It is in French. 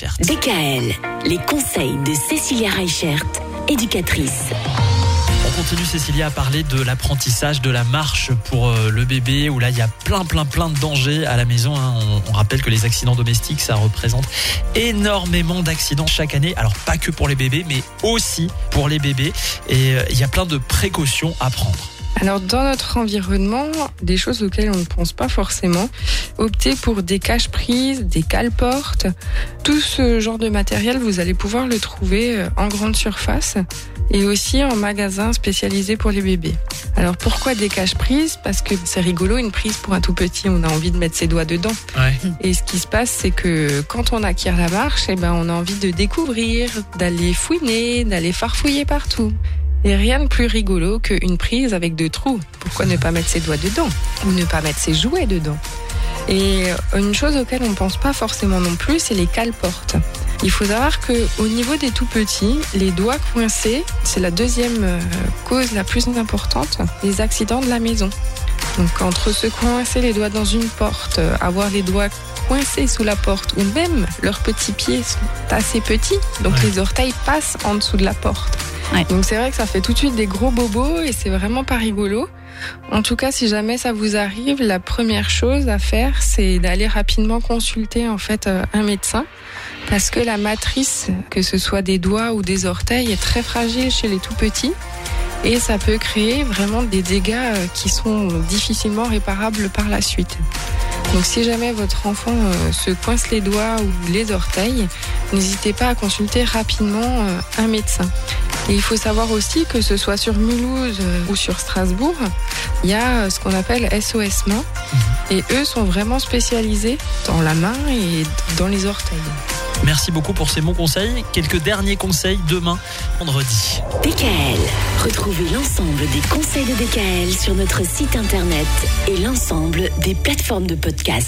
Reichert. DKL, les conseils de Cécilia Reichert, éducatrice. On continue, Cécilia, à parler de l'apprentissage de la marche pour euh, le bébé, où là, il y a plein, plein, plein de dangers à la maison. hein. On, on rappelle que les accidents domestiques, ça représente énormément d'accidents chaque année. Alors, pas que pour les bébés, mais aussi pour les bébés. Et euh, il y a plein de précautions à prendre. Alors dans notre environnement, des choses auxquelles on ne pense pas forcément, optez pour des caches-prises, des cale-portes, tout ce genre de matériel, vous allez pouvoir le trouver euh, en grande surface et aussi en magasin spécialisé pour les bébés. Alors pourquoi des caches-prises Parce que c'est rigolo, une prise pour un tout petit, on a envie de mettre ses doigts dedans. Ouais. Et ce qui se passe, c'est que quand on acquiert la marche, eh ben, on a envie de découvrir, d'aller fouiner, d'aller farfouiller partout. Et rien de plus rigolo qu'une prise avec deux trous. Pourquoi ne pas mettre ses doigts dedans? Ou ne pas mettre ses jouets dedans? Et une chose auquel on ne pense pas forcément non plus, c'est les cale-portes. Il faut savoir que au niveau des tout petits, les doigts coincés, c'est la deuxième euh, cause la plus importante des accidents de la maison. Donc entre se coincer les doigts dans une porte, euh, avoir les doigts coincés sous la porte, ou même leurs petits pieds sont assez petits, donc Ouais. les orteils passent en dessous de la porte. Donc c'est vrai que ça fait tout de suite des gros bobos et c'est vraiment pas rigolo. En tout cas, si jamais ça vous arrive, la première chose à faire, c'est d'aller rapidement consulter en fait euh, un médecin parce que la matrice, que ce soit des doigts ou des orteils, est très fragile chez les tout petits et ça peut créer vraiment des dégâts euh, qui sont difficilement réparables par la suite. Donc si jamais votre enfant euh, se coince les doigts ou les orteils, n'hésitez pas à consulter rapidement un médecin. Et il faut savoir aussi que ce soit sur Mulhouse euh, ou sur Strasbourg, il y a euh, ce qu'on appelle SOS main. Et eux sont vraiment spécialisés dans la main et dans les orteils. Merci beaucoup pour ces bons conseils. Quelques derniers conseils demain, vendredi. DKL, retrouvez l'ensemble des conseils de DKL sur notre site internet et l'ensemble des plateformes de podcast.